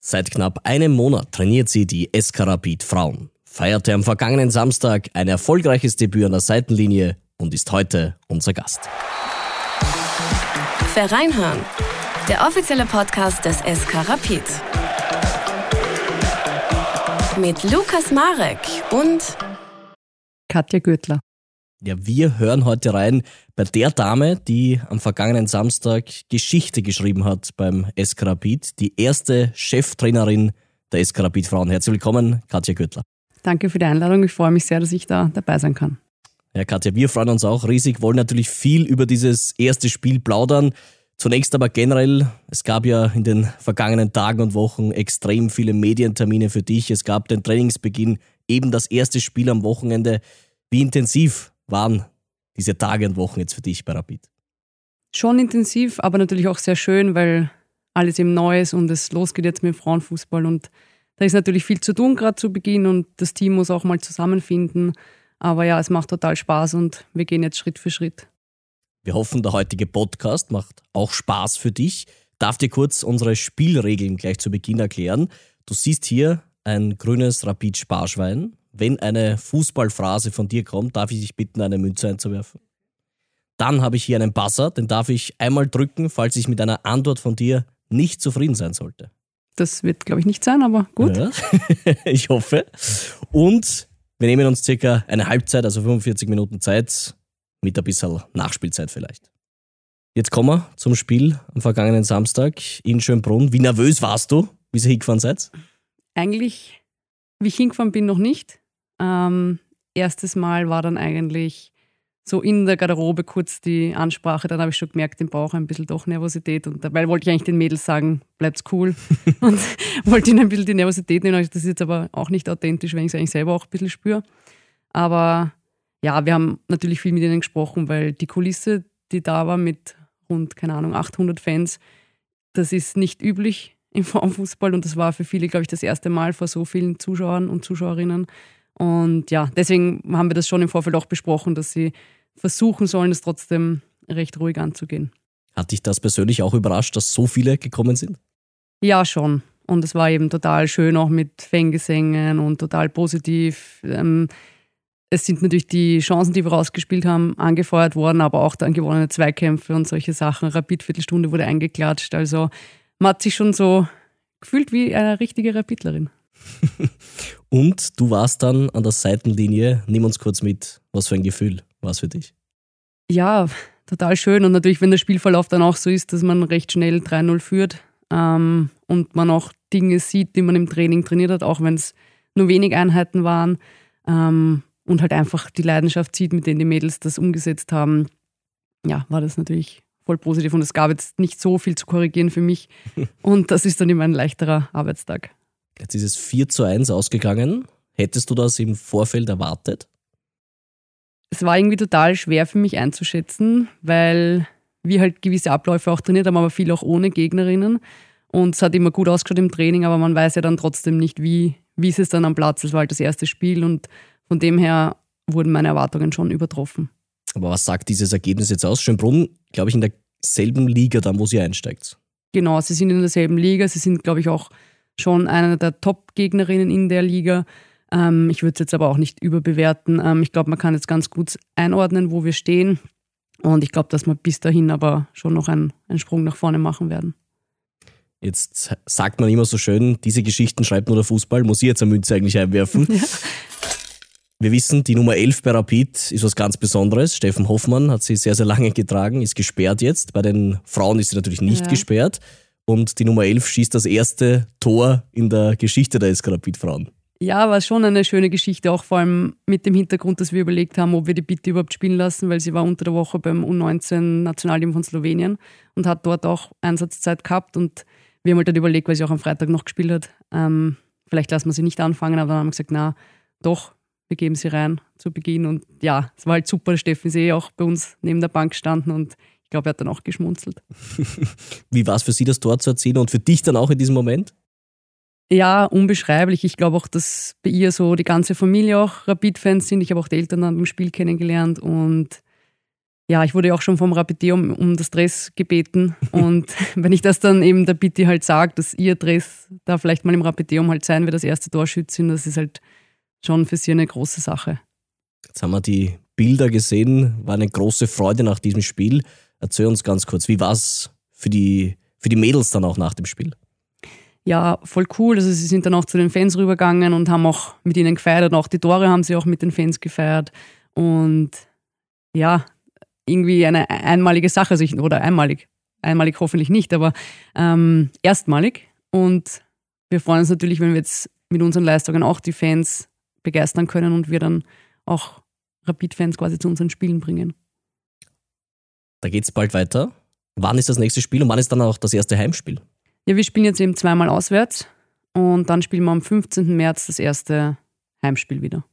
Seit knapp einem Monat trainiert sie die SK Rapid Frauen, feierte am vergangenen Samstag ein erfolgreiches Debüt an der Seitenlinie und ist heute unser Gast. Vereinhören, der offizielle Podcast des SK Rapid. Mit Lukas Marek und Katja Gürtler. Ja, wir hören heute rein bei der Dame, die am vergangenen Samstag Geschichte geschrieben hat beim SK Rapid, die erste Cheftrainerin der SK Rapid Frauen. Herzlich willkommen, Katja Gürtler. Danke für die Einladung. Ich freue mich sehr, dass ich da dabei sein kann. Ja, Katja, wir freuen uns auch riesig, wollen natürlich viel über dieses erste Spiel plaudern. Zunächst aber generell, es gab ja in den vergangenen Tagen und Wochen extrem viele Medientermine für dich. Es gab den Trainingsbeginn, eben das erste Spiel am Wochenende. Wie intensiv waren diese Tage und Wochen jetzt für dich bei Rapid? Schon intensiv, aber natürlich auch sehr schön, weil alles eben neu ist und es losgeht jetzt mit Frauenfußball. Und da ist natürlich viel zu tun, gerade zu Beginn, und das Team muss auch mal zusammenfinden. Aber ja, es macht total Spaß und wir gehen jetzt Schritt für Schritt. Wir hoffen, der heutige Podcast macht auch Spaß für dich. Darf dir kurz unsere Spielregeln gleich zu Beginn erklären. Du siehst hier ein grünes Rapid-Sparschwein wenn eine Fußballphrase von dir kommt, darf ich dich bitten, eine Münze einzuwerfen. Dann habe ich hier einen Buzzer, den darf ich einmal drücken, falls ich mit einer Antwort von dir nicht zufrieden sein sollte. Das wird, glaube ich, nicht sein, aber gut. Ja, ich hoffe. Und wir nehmen uns circa eine Halbzeit, also 45 Minuten Zeit, mit ein bisschen Nachspielzeit vielleicht. Jetzt kommen wir zum Spiel am vergangenen Samstag in Schönbrunn. Wie nervös warst du, wie ihr hingefahren seid? Eigentlich, wie ich hingefahren bin, noch nicht. Ähm, erstes Mal war dann eigentlich so in der Garderobe kurz die Ansprache, dann habe ich schon gemerkt, im Bauch ein bisschen doch Nervosität und dabei wollte ich eigentlich den Mädels sagen, bleibt's cool und wollte ihnen ein bisschen die Nervosität nehmen. Das ist jetzt aber auch nicht authentisch, wenn ich es eigentlich selber auch ein bisschen spüre. Aber ja, wir haben natürlich viel mit ihnen gesprochen, weil die Kulisse, die da war mit rund, keine Ahnung, 800 Fans, das ist nicht üblich im Frauenfußball und das war für viele, glaube ich, das erste Mal vor so vielen Zuschauern und Zuschauerinnen. Und ja, deswegen haben wir das schon im Vorfeld auch besprochen, dass sie versuchen sollen, es trotzdem recht ruhig anzugehen. Hat dich das persönlich auch überrascht, dass so viele gekommen sind? Ja, schon. Und es war eben total schön, auch mit Fangesängen und total positiv. Ähm, es sind natürlich die Chancen, die wir rausgespielt haben, angefeuert worden, aber auch dann gewonnene Zweikämpfe und solche Sachen. Rapid-Viertelstunde wurde eingeklatscht. Also man hat sich schon so gefühlt wie eine richtige Rapidlerin. Und du warst dann an der Seitenlinie. Nimm uns kurz mit, was für ein Gefühl war es für dich? Ja, total schön. Und natürlich, wenn der Spielverlauf dann auch so ist, dass man recht schnell 3-0 führt ähm, und man auch Dinge sieht, die man im Training trainiert hat, auch wenn es nur wenig Einheiten waren. Ähm, und halt einfach die Leidenschaft sieht, mit denen die Mädels das umgesetzt haben, ja, war das natürlich voll positiv. Und es gab jetzt nicht so viel zu korrigieren für mich. Und das ist dann immer ein leichterer Arbeitstag. Jetzt ist es 4 zu 1 ausgegangen. Hättest du das im Vorfeld erwartet? Es war irgendwie total schwer für mich einzuschätzen, weil wir halt gewisse Abläufe auch trainiert haben, aber viel auch ohne Gegnerinnen. Und es hat immer gut ausgeschaut im Training, aber man weiß ja dann trotzdem nicht, wie, wie ist es dann am Platz. Es war halt das erste Spiel und von dem her wurden meine Erwartungen schon übertroffen. Aber was sagt dieses Ergebnis jetzt aus? Schönbrunn, glaube ich, in derselben Liga dann, wo sie einsteigt. Genau, sie sind in derselben Liga. Sie sind, glaube ich, auch schon eine der Top-Gegnerinnen in der Liga. Ähm, ich würde es jetzt aber auch nicht überbewerten. Ähm, ich glaube, man kann jetzt ganz gut einordnen, wo wir stehen. Und ich glaube, dass wir bis dahin aber schon noch einen, einen Sprung nach vorne machen werden. Jetzt sagt man immer so schön, diese Geschichten schreibt nur der Fußball. Muss ich jetzt eine Münze eigentlich einwerfen? Ja. Wir wissen, die Nummer 11 bei Rapid ist was ganz Besonderes. Steffen Hoffmann hat sie sehr, sehr lange getragen, ist gesperrt jetzt. Bei den Frauen ist sie natürlich nicht ja. gesperrt und die Nummer 11 schießt das erste Tor in der Geschichte der SK Frauen. Ja, war schon eine schöne Geschichte, auch vor allem mit dem Hintergrund, dass wir überlegt haben, ob wir die Bitte überhaupt spielen lassen, weil sie war unter der Woche beim U19-Nationalteam von Slowenien und hat dort auch Einsatzzeit gehabt und wir haben halt dann überlegt, weil sie auch am Freitag noch gespielt hat, ähm, vielleicht lassen wir sie nicht anfangen, aber dann haben wir gesagt, na doch, wir geben sie rein zu Beginn und ja, es war halt super, Steffen ist eh auch bei uns neben der Bank gestanden und ich glaube, er hat dann auch geschmunzelt. Wie war es für Sie, das Tor zu erzielen und für dich dann auch in diesem Moment? Ja, unbeschreiblich. Ich glaube auch, dass bei ihr so die ganze Familie auch Rapid-Fans sind. Ich habe auch die Eltern dann im Spiel kennengelernt und ja, ich wurde auch schon vom Rapidé um, um das Dress gebeten. Und wenn ich das dann eben der Bitte halt sage, dass ihr Dress da vielleicht mal im Rapideum halt sein wird, das erste Torschützin, das ist halt schon für sie eine große Sache. Jetzt haben wir die Bilder gesehen, war eine große Freude nach diesem Spiel. Erzähl uns ganz kurz, wie war es für die, für die Mädels dann auch nach dem Spiel? Ja, voll cool. Also sie sind dann auch zu den Fans rübergegangen und haben auch mit ihnen gefeiert. Auch die Tore haben sie auch mit den Fans gefeiert. Und ja, irgendwie eine einmalige Sache, also ich, oder einmalig, einmalig hoffentlich nicht, aber ähm, erstmalig. Und wir freuen uns natürlich, wenn wir jetzt mit unseren Leistungen auch die Fans begeistern können und wir dann auch Rapid-Fans quasi zu unseren Spielen bringen. Da geht es bald weiter. Wann ist das nächste Spiel und wann ist dann auch das erste Heimspiel? Ja, wir spielen jetzt eben zweimal auswärts und dann spielen wir am 15. März das erste Heimspiel wieder.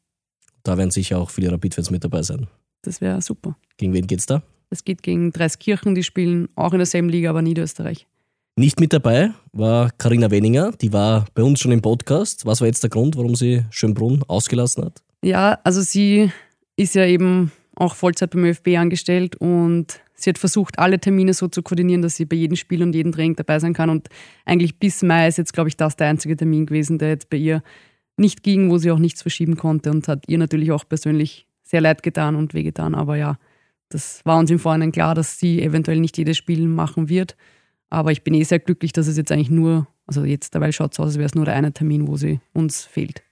Da werden sicher auch viele Rapid-Fans mit dabei sein. Das wäre super. Gegen wen geht's da? Es geht gegen Dreiskirchen, die spielen auch in derselben Liga, aber Niederösterreich. Nicht mit dabei war Karina Weninger, die war bei uns schon im Podcast. Was war jetzt der Grund, warum sie Schönbrunn ausgelassen hat? Ja, also sie ist ja eben auch Vollzeit beim ÖFB angestellt und sie hat versucht, alle Termine so zu koordinieren, dass sie bei jedem Spiel und jedem Training dabei sein kann. Und eigentlich bis Mai ist jetzt, glaube ich, das der einzige Termin gewesen, der jetzt bei ihr nicht ging, wo sie auch nichts verschieben konnte und hat ihr natürlich auch persönlich sehr leid getan und wehgetan. Aber ja, das war uns im Vorhinein klar, dass sie eventuell nicht jedes Spiel machen wird. Aber ich bin eh sehr glücklich, dass es jetzt eigentlich nur, also jetzt dabei schaut es aus, als wäre es nur der eine Termin, wo sie uns fehlt.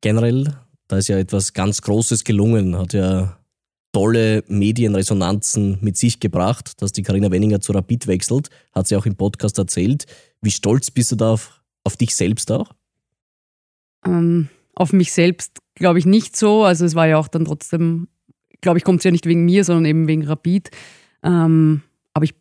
Generell, da ist ja etwas ganz Großes gelungen, hat ja tolle Medienresonanzen mit sich gebracht, dass die Karina Wenninger zu Rapid wechselt, hat sie auch im Podcast erzählt. Wie stolz bist du da auf, auf dich selbst auch? Ähm, auf mich selbst glaube ich nicht so. Also es war ja auch dann trotzdem, glaube ich, kommt es ja nicht wegen mir, sondern eben wegen Rapid. Ähm, aber ich,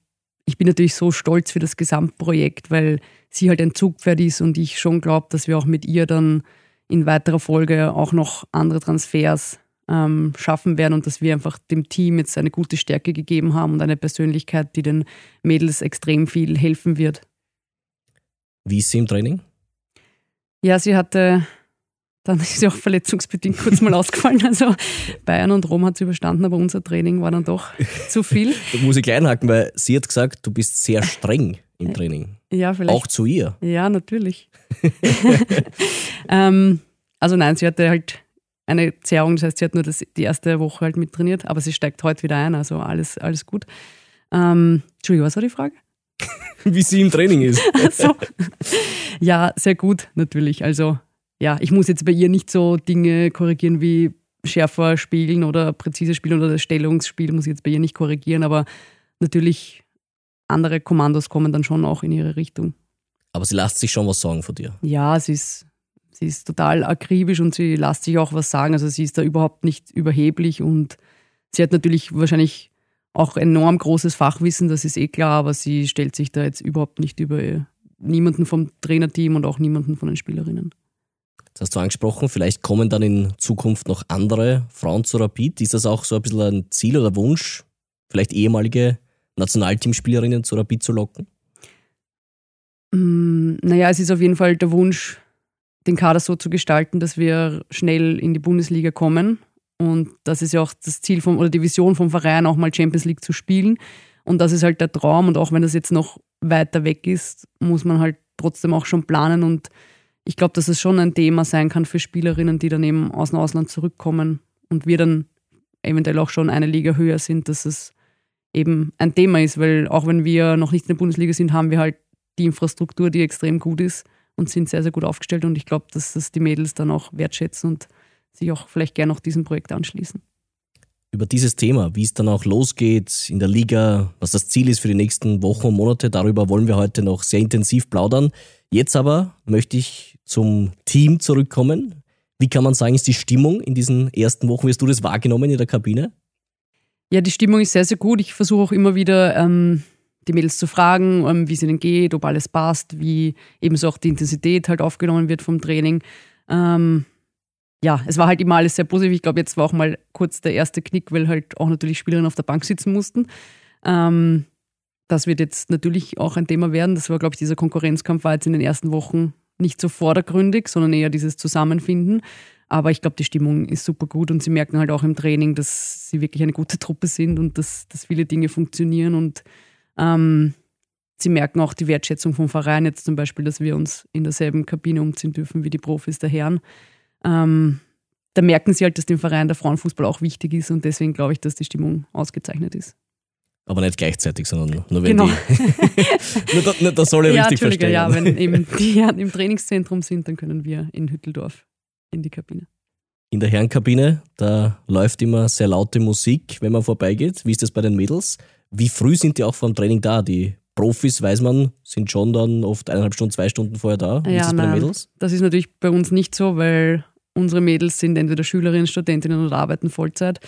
ich bin natürlich so stolz für das Gesamtprojekt, weil sie halt ein Zugpferd ist und ich schon glaube, dass wir auch mit ihr dann in weiterer Folge auch noch andere Transfers ähm, schaffen werden und dass wir einfach dem Team jetzt eine gute Stärke gegeben haben und eine Persönlichkeit, die den Mädels extrem viel helfen wird. Wie ist sie im Training? Ja, sie hatte dann ist sie auch verletzungsbedingt kurz mal ausgefallen. Also Bayern und Rom hat sie überstanden, aber unser Training war dann doch zu viel. Da muss ich klein haken, weil sie hat gesagt, du bist sehr streng im Training. Ja, vielleicht. Auch zu ihr. Ja, natürlich. ähm, also nein, sie hatte halt eine Zerrung, das heißt, sie hat nur das, die erste Woche halt mittrainiert, aber sie steigt heute wieder ein, also alles, alles gut. Ähm, Entschuldigung, was war die Frage? Wie sie im Training ist. so. Ja, sehr gut, natürlich. Also ja, ich muss jetzt bei ihr nicht so Dinge korrigieren wie schärfer spielen oder präzise spielen oder das Stellungsspiel muss ich jetzt bei ihr nicht korrigieren, aber natürlich andere Kommandos kommen dann schon auch in ihre Richtung. Aber sie lässt sich schon was sagen von dir. Ja, sie ist, sie ist total akribisch und sie lässt sich auch was sagen. Also sie ist da überhaupt nicht überheblich und sie hat natürlich wahrscheinlich auch enorm großes Fachwissen, das ist eh klar, aber sie stellt sich da jetzt überhaupt nicht über niemanden vom Trainerteam und auch niemanden von den Spielerinnen. Das hast du angesprochen, vielleicht kommen dann in Zukunft noch andere Frauen zu Rapid. Ist das auch so ein bisschen ein Ziel oder Wunsch, vielleicht ehemalige Nationalteamspielerinnen zu Rapid zu locken? Mm, naja, es ist auf jeden Fall der Wunsch, den Kader so zu gestalten, dass wir schnell in die Bundesliga kommen. Und das ist ja auch das Ziel vom, oder die Vision vom Verein, auch mal Champions League zu spielen. Und das ist halt der Traum. Und auch wenn das jetzt noch weiter weg ist, muss man halt trotzdem auch schon planen und ich glaube, dass es schon ein Thema sein kann für Spielerinnen, die dann eben aus dem Ausland zurückkommen und wir dann eventuell auch schon eine Liga höher sind, dass es eben ein Thema ist, weil auch wenn wir noch nicht in der Bundesliga sind, haben wir halt die Infrastruktur, die extrem gut ist und sind sehr, sehr gut aufgestellt und ich glaube, dass das die Mädels dann auch wertschätzen und sich auch vielleicht gerne noch diesem Projekt anschließen. Über dieses Thema, wie es dann auch losgeht in der Liga, was das Ziel ist für die nächsten Wochen und Monate, darüber wollen wir heute noch sehr intensiv plaudern. Jetzt aber möchte ich zum Team zurückkommen. Wie kann man sagen, ist die Stimmung in diesen ersten Wochen? Wie hast du das wahrgenommen in der Kabine? Ja, die Stimmung ist sehr, sehr gut. Ich versuche auch immer wieder ähm, die Mädels zu fragen, ähm, wie es ihnen geht, ob alles passt, wie ebenso auch die Intensität halt aufgenommen wird vom Training. Ähm, ja, es war halt immer alles sehr positiv. Ich glaube, jetzt war auch mal kurz der erste Knick, weil halt auch natürlich Spielerinnen auf der Bank sitzen mussten. Ähm, das wird jetzt natürlich auch ein Thema werden. Das war, glaube ich, dieser Konkurrenzkampf war jetzt in den ersten Wochen nicht so vordergründig, sondern eher dieses Zusammenfinden. Aber ich glaube, die Stimmung ist super gut und sie merken halt auch im Training, dass sie wirklich eine gute Truppe sind und dass, dass viele Dinge funktionieren und ähm, sie merken auch die Wertschätzung vom Verein, jetzt zum Beispiel, dass wir uns in derselben Kabine umziehen dürfen wie die Profis der Herren. Ähm, da merken sie halt, dass dem Verein der Frauenfußball auch wichtig ist und deswegen glaube ich, dass die Stimmung ausgezeichnet ist. Aber nicht gleichzeitig, sondern nur wenn Genau. die. nur, da, nur, das soll ich ja, richtig verstehen. ja, wenn eben die Herren im Trainingszentrum sind, dann können wir in Hütteldorf in die Kabine. In der Herrenkabine, da läuft immer sehr laute Musik, wenn man vorbeigeht. Wie ist das bei den Mädels? Wie früh sind die auch vor dem Training da? Die Profis, weiß man, sind schon dann oft eineinhalb Stunden, zwei Stunden vorher da. Wie Ja, ist das bei den. Mädels? Das ist natürlich bei uns nicht so, weil unsere Mädels sind entweder Schülerinnen, Studentinnen oder arbeiten Vollzeit.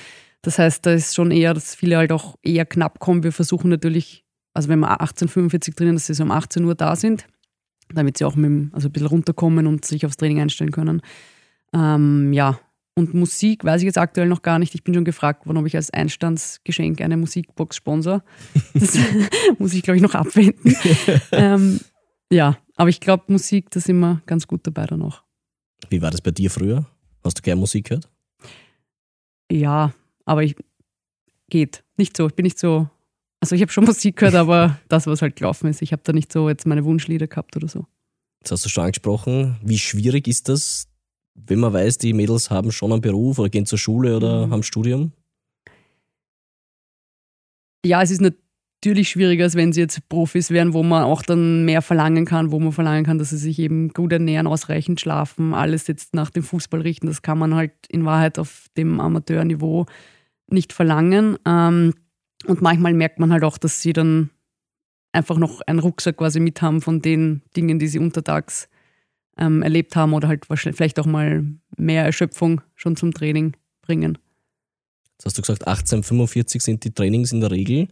Das heißt, da ist schon eher, dass viele halt auch eher knapp kommen. Wir versuchen natürlich, also wenn wir 18.45 drinnen, dass sie so um 18 Uhr da sind, damit sie auch mit dem, also ein bisschen runterkommen und sich aufs Training einstellen können. Ähm, ja, und Musik weiß ich jetzt aktuell noch gar nicht. Ich bin schon gefragt worden, ob ich als Einstandsgeschenk eine Musikbox sponsor. Das muss ich, glaube ich, noch abwenden. ähm, ja, aber ich glaube, Musik, da sind wir ganz gut dabei dann auch. Wie war das bei dir früher? Hast du gerne Musik gehört? Ja, aber ich geht. Nicht so. Ich bin nicht so. Also ich habe schon Musik gehört, aber das, was halt gelaufen ist. Ich habe da nicht so jetzt meine Wunschlieder gehabt oder so. Jetzt hast du schon angesprochen. Wie schwierig ist das, wenn man weiß, die Mädels haben schon einen Beruf oder gehen zur Schule oder Mhm. haben Studium? Ja, es ist natürlich schwieriger, als wenn sie jetzt Profis wären, wo man auch dann mehr verlangen kann, wo man verlangen kann, dass sie sich eben gut ernähren, ausreichend schlafen, alles jetzt nach dem Fußball richten. Das kann man halt in Wahrheit auf dem Amateurniveau nicht verlangen. Ähm, und manchmal merkt man halt auch, dass sie dann einfach noch einen Rucksack quasi mit haben von den Dingen, die sie untertags ähm, erlebt haben oder halt vielleicht auch mal mehr Erschöpfung schon zum Training bringen. Jetzt hast du gesagt, 1845 sind die Trainings in der Regel.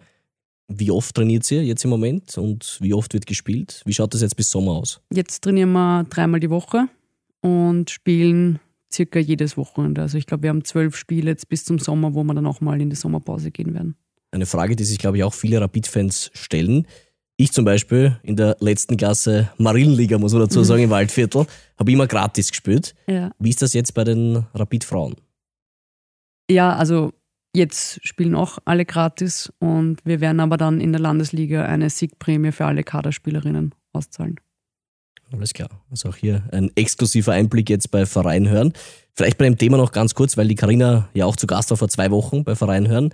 Wie oft trainiert ihr jetzt im Moment und wie oft wird gespielt? Wie schaut das jetzt bis Sommer aus? Jetzt trainieren wir dreimal die Woche und spielen circa jedes Wochenende. Also ich glaube, wir haben zwölf Spiele jetzt bis zum Sommer, wo wir dann auch mal in die Sommerpause gehen werden. Eine Frage, die sich, glaube ich, auch viele Rapid-Fans stellen. Ich zum Beispiel in der letzten Klasse Marillenliga, muss man dazu Mhm. sagen, im Waldviertel, habe immer gratis gespielt. Ja. Wie ist das jetzt bei den Rapid-Frauen? ja, also jetzt spielen auch alle gratis und wir werden aber dann in der Landesliga eine Siegprämie für alle Kaderspielerinnen auszahlen. Alles klar. Also auch hier ein exklusiver Einblick jetzt bei Verein hören. Vielleicht bei dem Thema noch ganz kurz, weil die Karina ja auch zu Gast war vor zwei Wochen bei Verein hören.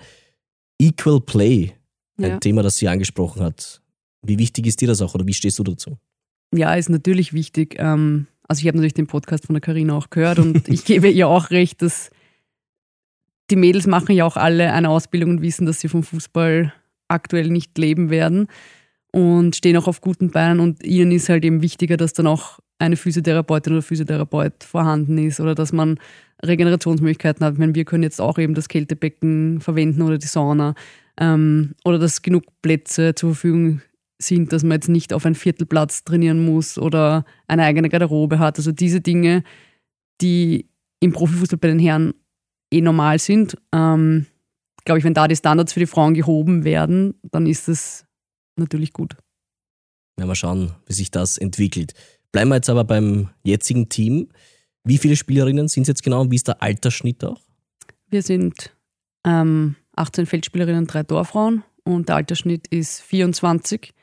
Equal Play, ein Ja. Thema, das sie angesprochen hat. Wie wichtig ist dir das auch oder wie stehst du dazu? Ja, ist natürlich wichtig. Ähm, also ich habe natürlich den Podcast von der Karina auch gehört und ich gebe ihr auch recht, dass die Mädels machen ja auch alle eine Ausbildung und wissen, dass sie vom Fußball aktuell nicht leben werden und stehen auch auf guten Beinen und ihnen ist halt eben wichtiger, dass dann auch eine Physiotherapeutin oder Physiotherapeut vorhanden ist oder dass man Regenerationsmöglichkeiten hat. Ich meine, wir können jetzt auch eben das Kältebecken verwenden oder die Sauna ähm, oder dass genug Plätze zur Verfügung sind, dass man jetzt nicht auf einen Viertelplatz trainieren muss oder eine eigene Garderobe hat. Also diese Dinge, die im Profifußball bei den Herren eh normal sind. Ähm, glaube ich, wenn da die Standards für die Frauen gehoben werden, dann ist es natürlich gut. Werden wir schauen, wie sich das entwickelt. Bleiben wir jetzt aber beim jetzigen Team. Wie viele Spielerinnen sind es jetzt genau und wie ist der Altersschnitt auch? Wir sind ähm, 18 Feldspielerinnen, drei Torfrauen und der Altersschnitt ist 24.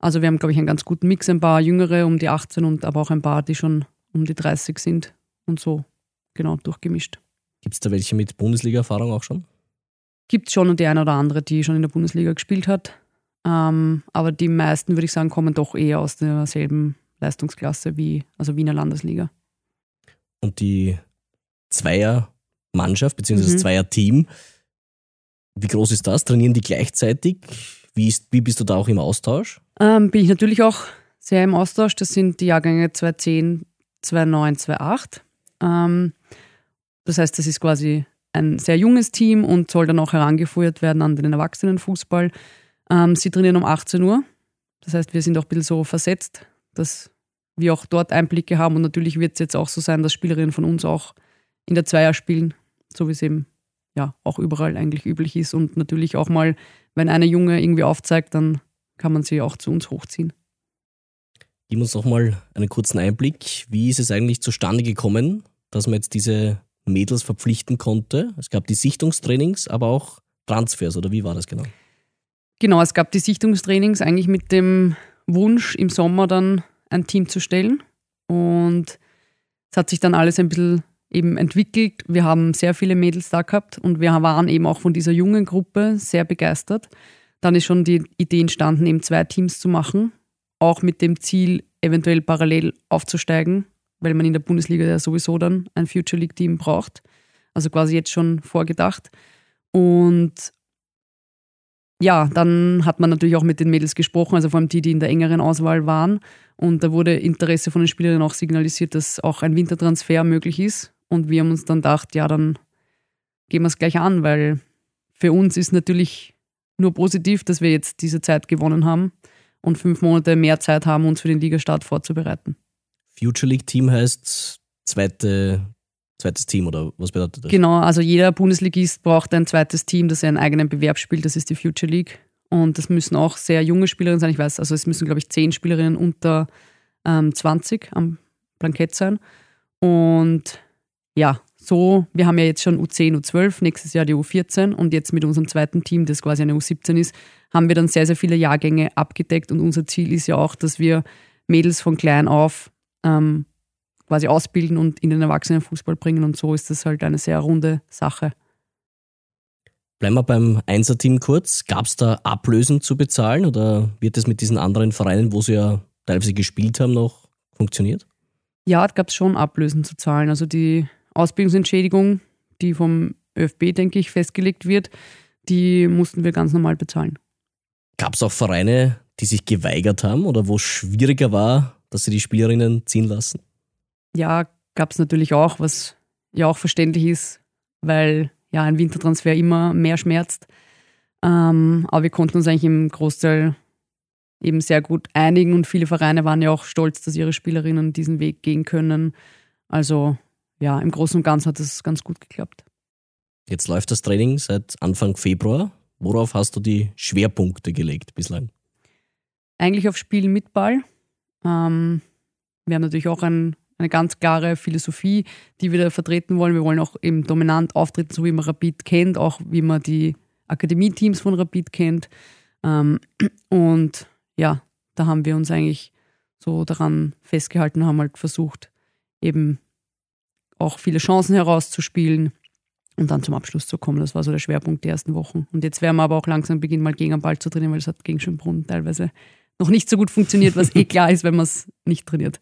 Also wir haben, glaube ich, einen ganz guten Mix. Ein paar Jüngere um die 18 und aber auch ein paar, die schon um die 30 sind und so genau durchgemischt. Gibt es da welche mit Bundesliga-Erfahrung auch schon? Gibt schon die eine oder andere, die schon in der Bundesliga gespielt hat. Ähm, aber die meisten, würde ich sagen, kommen doch eher aus derselben Leistungsklasse wie also Wiener Landesliga. Und die Zweier-Mannschaft, das Mhm. Zweier-Team, wie groß ist das? Trainieren die gleichzeitig? Wie, ist, wie bist du da auch im Austausch? Ähm, bin ich natürlich auch sehr im Austausch. Das sind die Jahrgänge 2010, 2009, 2008. Ähm, das heißt, das ist quasi ein sehr junges Team und soll dann auch herangeführt werden an den Erwachsenenfußball. Ähm, sie trainieren um 18 Uhr. Das heißt, wir sind auch ein bisschen so versetzt, dass wir auch dort Einblicke haben. Und natürlich wird es jetzt auch so sein, dass Spielerinnen von uns auch in der Zweier spielen, so wie es eben ja auch überall eigentlich üblich ist. Und natürlich auch mal, wenn eine Junge irgendwie aufzeigt, dann kann man sie auch zu uns hochziehen. Gib uns doch mal einen kurzen Einblick. Wie ist es eigentlich zustande gekommen, dass man jetzt diese Mädels verpflichten konnte? Es gab die Sichtungstrainings, aber auch Transfers, oder wie war das genau? Genau, es gab die Sichtungstrainings eigentlich mit dem Wunsch, im Sommer dann ein Team zu stellen. Und es hat sich dann alles ein bisschen eben entwickelt. Wir haben sehr viele Mädels da gehabt und wir waren eben auch von dieser jungen Gruppe sehr begeistert. Dann ist schon die Idee entstanden, eben zwei Teams zu machen, auch mit dem Ziel, eventuell parallel aufzusteigen, weil man in der Bundesliga ja sowieso dann ein Future League Team braucht. Also quasi jetzt schon vorgedacht. Und ja, dann hat man natürlich auch mit den Mädels gesprochen, also vor allem die, die in der engeren Auswahl waren. Und da wurde Interesse von den Spielerinnen auch signalisiert, dass auch ein Wintertransfer möglich ist. Und wir haben uns dann gedacht, ja, dann gehen wir es gleich an, weil für uns ist natürlich nur positiv, dass wir jetzt diese Zeit gewonnen haben und fünf Monate mehr Zeit haben, uns für den Ligastart vorzubereiten. Future League Team heißt zweite, zweites Team oder was bedeutet das? Genau, also jeder Bundesligist braucht ein zweites Team, das einen eigenen Bewerb spielt, das ist die Future League. Und das müssen auch sehr junge Spielerinnen sein. Ich weiß, also es müssen, glaube ich, zehn Spielerinnen unter ähm, 20 am Blankett sein. Und ja, so, wir haben ja jetzt schon U10, U12, nächstes Jahr die U14 und jetzt mit unserem zweiten Team, das quasi eine U17 ist, haben wir dann sehr, sehr viele Jahrgänge abgedeckt und unser Ziel ist ja auch, dass wir Mädels von klein auf ähm, quasi ausbilden und in den Erwachsenenfußball bringen und so ist das halt eine sehr runde Sache. Bleiben wir beim Einser-Team kurz. Gab es da Ablösen zu bezahlen oder wird das mit diesen anderen Vereinen, wo sie ja teilweise gespielt haben, noch funktioniert? Ja, es gab schon Ablösen zu zahlen. Also die Ausbildungsentschädigung, die vom ÖFB, denke ich, festgelegt wird, die mussten wir ganz normal bezahlen. Gab es auch Vereine, die sich geweigert haben oder wo es schwieriger war, dass sie die Spielerinnen ziehen lassen? Ja, gab es natürlich auch, was ja auch verständlich ist, weil ja ein Wintertransfer immer mehr schmerzt. Ähm, aber wir konnten uns eigentlich im Großteil eben sehr gut einigen und viele Vereine waren ja auch stolz, dass ihre Spielerinnen diesen Weg gehen können. Also ja, im Großen und Ganzen hat es ganz gut geklappt. Jetzt läuft das Training seit Anfang Februar. Worauf hast du die Schwerpunkte gelegt bislang? Eigentlich auf Spielen mit Ball. Ähm, wir haben natürlich auch ein, eine ganz klare Philosophie, die wir da vertreten wollen. Wir wollen auch eben dominant auftreten, so wie man Rapid kennt, auch wie man die Akademie-Teams von Rapid kennt. Ähm, und ja, da haben wir uns eigentlich so daran festgehalten, haben halt versucht, eben auch viele Chancen herauszuspielen und dann zum Abschluss zu kommen. Das war so der Schwerpunkt der ersten Wochen. Und jetzt werden wir aber auch langsam beginnen, mal gegen den Ball zu trainieren, weil es hat gegen Schönbrunn teilweise noch nicht so gut funktioniert, was eh klar ist, wenn man es nicht trainiert.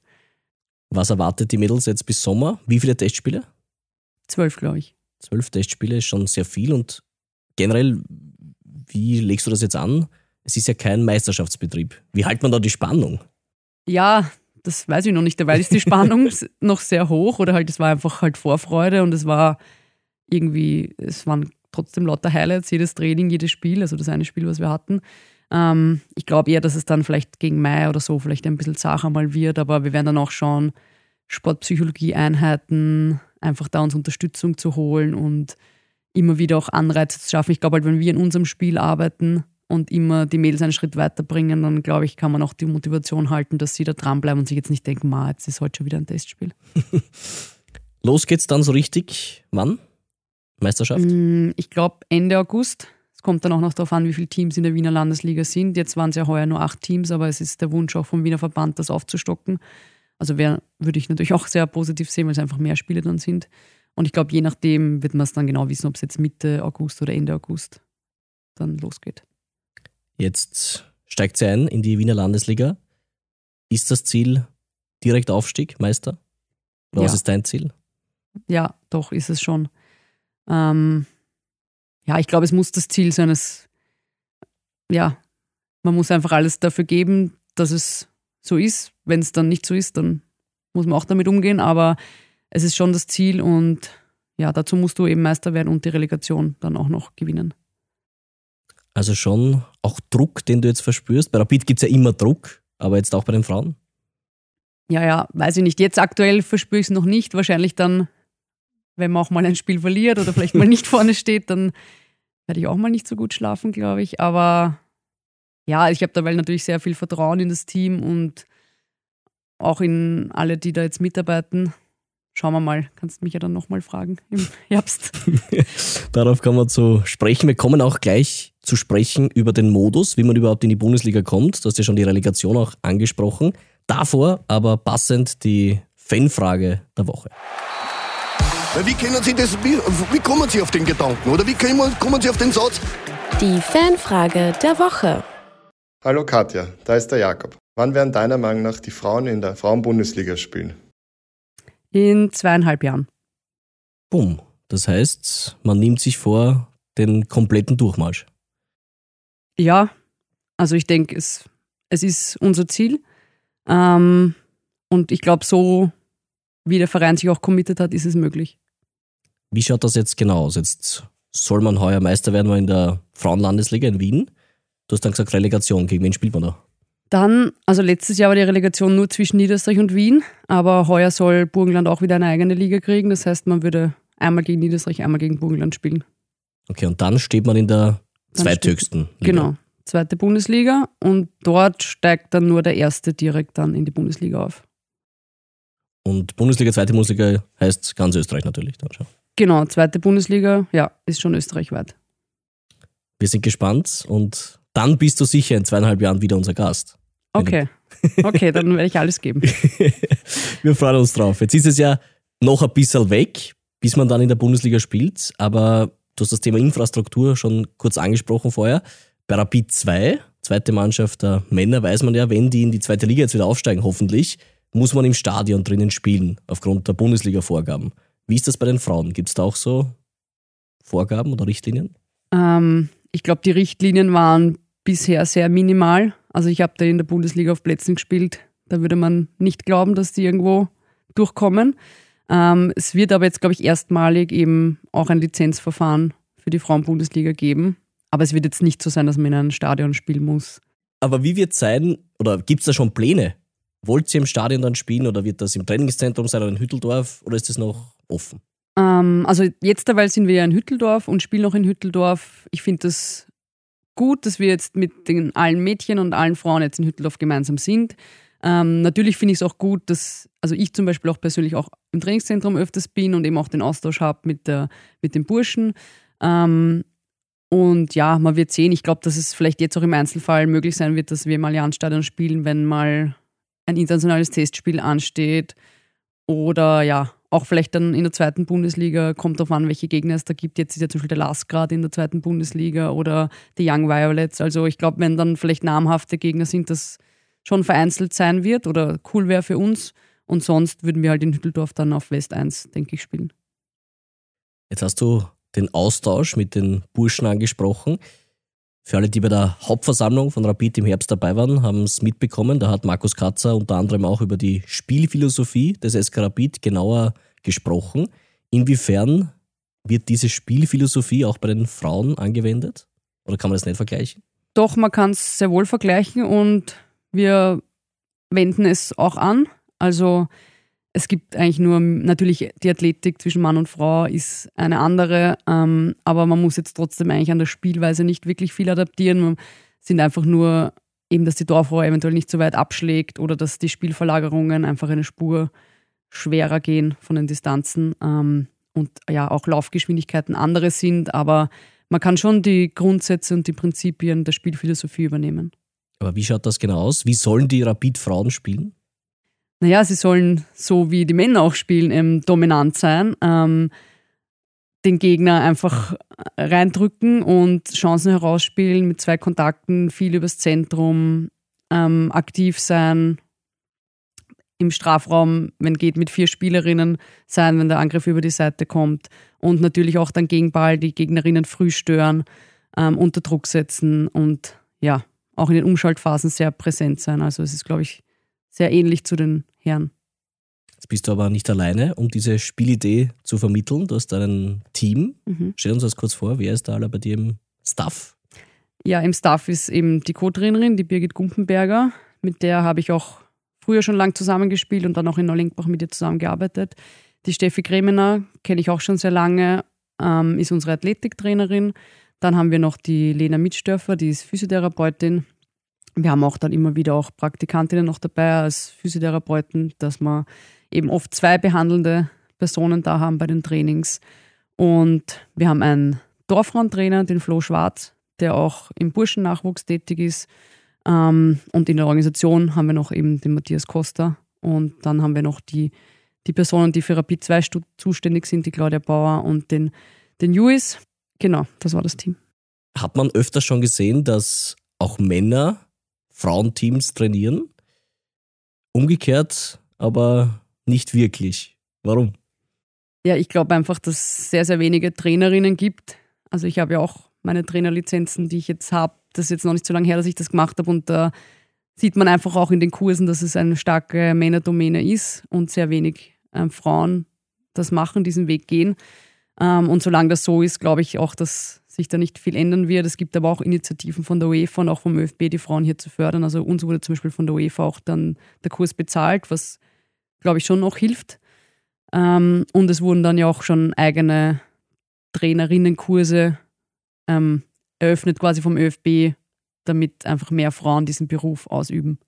Was erwartet die Mädels jetzt bis Sommer? Wie viele Testspiele? Zwölf, glaube ich. Zwölf Testspiele ist schon sehr viel und generell, wie legst du das jetzt an? Es ist ja kein Meisterschaftsbetrieb. Wie hält man da die Spannung? Ja, das weiß ich noch nicht. Dabei ist die Spannung noch sehr hoch oder halt es war einfach halt Vorfreude und es war irgendwie, es waren trotzdem lauter Highlights, jedes Training, jedes Spiel, also das eine Spiel, was wir hatten. Ähm, ich glaube eher, dass es dann vielleicht gegen Mai oder so vielleicht ein bisschen zacher mal wird, aber wir werden dann auch schauen, Sportpsychologie-Einheiten, einfach da uns Unterstützung zu holen und immer wieder auch Anreize zu schaffen. Ich glaube halt, wenn wir in unserem Spiel arbeiten und immer die Mädels einen Schritt weiterbringen, dann glaube ich, kann man auch die Motivation halten, dass sie da dranbleiben und sich jetzt nicht denken, ma, jetzt ist heute schon wieder ein Testspiel. Los geht's dann so richtig. Wann? Meisterschaft? Mm, ich glaube Ende August. Kommt dann auch noch darauf an, wie viele Teams in der Wiener Landesliga sind. Jetzt waren es ja heuer nur acht Teams, aber es ist der Wunsch auch vom Wiener Verband, das aufzustocken. Also wär, würde ich natürlich auch sehr positiv sehen, weil es einfach mehr Spiele dann sind. Und ich glaube, je nachdem wird man es dann genau wissen, ob es jetzt Mitte August oder Ende August dann losgeht. Jetzt steigt sie ein in die Wiener Landesliga. Ist das Ziel direkt Aufstieg, Meister? Oder ja. was ist dein Ziel? Ja, doch, ist es schon. Ähm, ja, ich glaube, es muss das Ziel sein. Es, ja, man muss einfach alles dafür geben, dass es so ist. Wenn es dann nicht so ist, dann muss man auch damit umgehen. Aber es ist schon das Ziel und ja, dazu musst du eben Meister werden und die Relegation dann auch noch gewinnen. Also schon auch Druck, den du jetzt verspürst. Bei Rapid gibt es ja immer Druck, aber jetzt auch bei den Frauen? Ja, ja, weiß ich nicht. Jetzt aktuell verspüre ich es noch nicht. Wahrscheinlich dann, wenn man auch mal ein Spiel verliert oder vielleicht mal nicht vorne steht, dann werde ich auch mal nicht so gut schlafen, glaube ich. Aber ja, ich habe dabei natürlich sehr viel Vertrauen in das Team und auch in alle, die da jetzt mitarbeiten. schauen wir mal. Kannst mich ja dann nochmal fragen im Herbst. Darauf kommen wir zu sprechen. Wir kommen auch gleich zu sprechen über den Modus, wie man überhaupt in die Bundesliga kommt. Du hast ja schon die Relegation auch angesprochen. Davor aber passend die Fanfrage der Woche. Wie können Sie das, wie, wie kommen Sie auf den Gedanken oder wie kommen, kommen Sie auf den Satz? Die Fanfrage der Woche. Hallo Katja, da ist der Jakob. Wann werden deiner Meinung nach die Frauen in der Frauenbundesliga spielen? In zweieinhalb Jahren. Bumm. Das heißt, man nimmt sich vor den kompletten Durchmarsch. Ja, also ich denke, es, es ist unser Ziel. Ähm, und ich glaube, so wie der Verein sich auch committed hat, ist es möglich. Wie schaut das jetzt genau aus? Jetzt soll man heuer Meister werden wir in der Frauenlandesliga in Wien. Du hast dann gesagt Relegation. Gegen wen spielt man da? Dann, also letztes Jahr war die Relegation nur zwischen Niederösterreich und Wien, aber heuer soll Burgenland auch wieder eine eigene Liga kriegen. Das heißt, man würde einmal gegen Niederösterreich, einmal gegen Burgenland spielen. Okay, und dann steht man in der zweithöchsten Liga. Genau, zweite Bundesliga und dort steigt dann nur der erste direkt dann in die Bundesliga auf. Und Bundesliga, zweite Bundesliga heißt ganz Österreich natürlich dann schon. Genau, zweite Bundesliga, ja, ist schon österreichweit. Wir sind gespannt und dann bist du sicher in zweieinhalb Jahren wieder unser Gast. Okay. Okay, dann werde ich alles geben. Wir freuen uns drauf. Jetzt ist es ja noch ein bisschen weg, bis man dann in der Bundesliga spielt. Aber du hast das Thema Infrastruktur schon kurz angesprochen vorher. Bei Rapid 2, zweite Mannschaft der Männer, weiß man ja, wenn die in die zweite Liga jetzt wieder aufsteigen, hoffentlich, muss man im Stadion drinnen spielen, aufgrund der Bundesliga-Vorgaben. Wie ist das bei den Frauen? Gibt es da auch so Vorgaben oder Richtlinien? Ähm, ich glaube, die Richtlinien waren bisher sehr minimal. Also ich habe da in der Bundesliga auf Plätzen gespielt. Da würde man nicht glauben, dass die irgendwo durchkommen. Ähm, es wird aber jetzt, glaube ich, erstmalig eben auch ein Lizenzverfahren für die Frauenbundesliga geben. Aber es wird jetzt nicht so sein, dass man in einem Stadion spielen muss. Aber wie wird es sein, oder gibt es da schon Pläne? Wollt ihr im Stadion dann spielen oder wird das im Trainingszentrum sein oder in Hütteldorf oder ist das noch offen? Ähm, also jetzt dabei sind wir ja in Hütteldorf und spielen noch in Hütteldorf. Ich finde das gut, dass wir jetzt mit den allen Mädchen und allen Frauen jetzt in Hütteldorf gemeinsam sind. Ähm, natürlich finde ich es auch gut, dass also ich zum Beispiel auch persönlich auch im Trainingszentrum öfters bin und eben auch den Austausch habe mit, mit den Burschen. Ähm, und ja, man wird sehen. Ich glaube, dass es vielleicht jetzt auch im Einzelfall möglich sein wird, dass wir im Allianzstadion spielen, wenn mal ein internationales Testspiel ansteht. Oder ja, auch vielleicht dann in der zweiten Bundesliga, kommt darauf an, welche Gegner es da gibt. Jetzt ist ja zum Beispiel der Last gerade in der zweiten Bundesliga oder die Young Violets. Also ich glaube, wenn dann vielleicht namhafte Gegner sind, das schon vereinzelt sein wird oder cool wäre für uns. Und sonst würden wir halt in Hütteldorf dann auf West 1, denke ich, spielen. Jetzt hast du den Austausch mit den Burschen angesprochen. Für alle, die bei der Hauptversammlung von Rapid im Herbst dabei waren, haben es mitbekommen. Da hat Markus Katzer unter anderem auch über die Spielphilosophie des SK Rapid genauer gesprochen. Inwiefern wird diese Spielphilosophie auch bei den Frauen angewendet? Oder kann man das nicht vergleichen? Doch, man kann es sehr wohl vergleichen und wir wenden es auch an. Also es gibt eigentlich nur, natürlich die Athletik zwischen Mann und Frau ist eine andere, ähm, aber man muss jetzt trotzdem eigentlich an der Spielweise nicht wirklich viel adaptieren. Man sind einfach nur eben, dass die Torfrau eventuell nicht so weit abschlägt oder dass die Spielverlagerungen einfach eine Spur schwerer gehen von den Distanzen ähm, und ja auch Laufgeschwindigkeiten andere sind, aber man kann schon die Grundsätze und die Prinzipien der Spielphilosophie übernehmen. Aber wie schaut das genau aus? Wie sollen die Rapid-Frauen spielen? naja, sie sollen so wie die Männer auch spielen, ähm, dominant sein, ähm, den Gegner einfach reindrücken und Chancen herausspielen mit zwei Kontakten, viel übers Zentrum, ähm, aktiv sein, im Strafraum, wenn geht, mit vier Spielerinnen sein, wenn der Angriff über die Seite kommt und natürlich auch dann gegen Ball die Gegnerinnen früh stören, ähm, unter Druck setzen und ja, auch in den Umschaltphasen sehr präsent sein. Also es ist, glaube ich, sehr ähnlich zu den Herren. Jetzt bist du aber nicht alleine, um diese Spielidee zu vermitteln. Du hast ein Team. Mhm. Stell uns das kurz vor, wer ist da alle bei dir im Staff? Ja, im Staff ist eben die Co-Trainerin, die Birgit Gumpenberger. Mit der habe ich auch früher schon lang zusammengespielt und dann auch in Neulinkbach mit ihr zusammengearbeitet. Die Steffi Kremener kenne ich auch schon sehr lange, ähm, ist unsere Athletiktrainerin. Dann haben wir noch die Lena Mitstörfer, die ist Physiotherapeutin. Wir haben auch dann immer wieder auch Praktikantinnen noch dabei als Physiotherapeuten, dass wir eben oft zwei behandelnde Personen da haben bei den Trainings. Und wir haben einen Dorfraumentrainer, den Flo Schwarz, der auch im Burschennachwuchs tätig ist. Ähm, und in der Organisation haben wir noch eben den Matthias Costa. Und dann haben wir noch die, die Personen, die für Rapid 2 zuständig sind, die Claudia Bauer und den, den Juis. Genau, das war das Team. Hat man öfter schon gesehen, dass auch Männer Frauenteams trainieren? Umgekehrt aber nicht wirklich. Warum? Ja, ich glaube einfach, dass es sehr, sehr wenige Trainerinnen gibt. Also ich habe ja auch meine Trainerlizenzen, die ich jetzt habe. Das ist jetzt noch nicht so lange her, dass ich das gemacht habe und da sieht man einfach auch in den Kursen, dass es eine starke Männerdomäne ist und sehr wenig äh, Frauen das machen, diesen Weg gehen. Ähm, und solange das so ist, glaube ich auch, dass sich da nicht viel ändern wird. Es gibt aber auch Initiativen von der UEFA und auch vom ÖFB, die Frauen hier zu fördern. Also uns wurde zum Beispiel von der UEFA auch dann der Kurs bezahlt, was, glaube ich, schon noch hilft. Ähm, und es wurden dann ja auch schon eigene Trainerinnenkurse ähm, eröffnet, quasi vom ÖFB, damit einfach mehr Frauen diesen Beruf ausüben.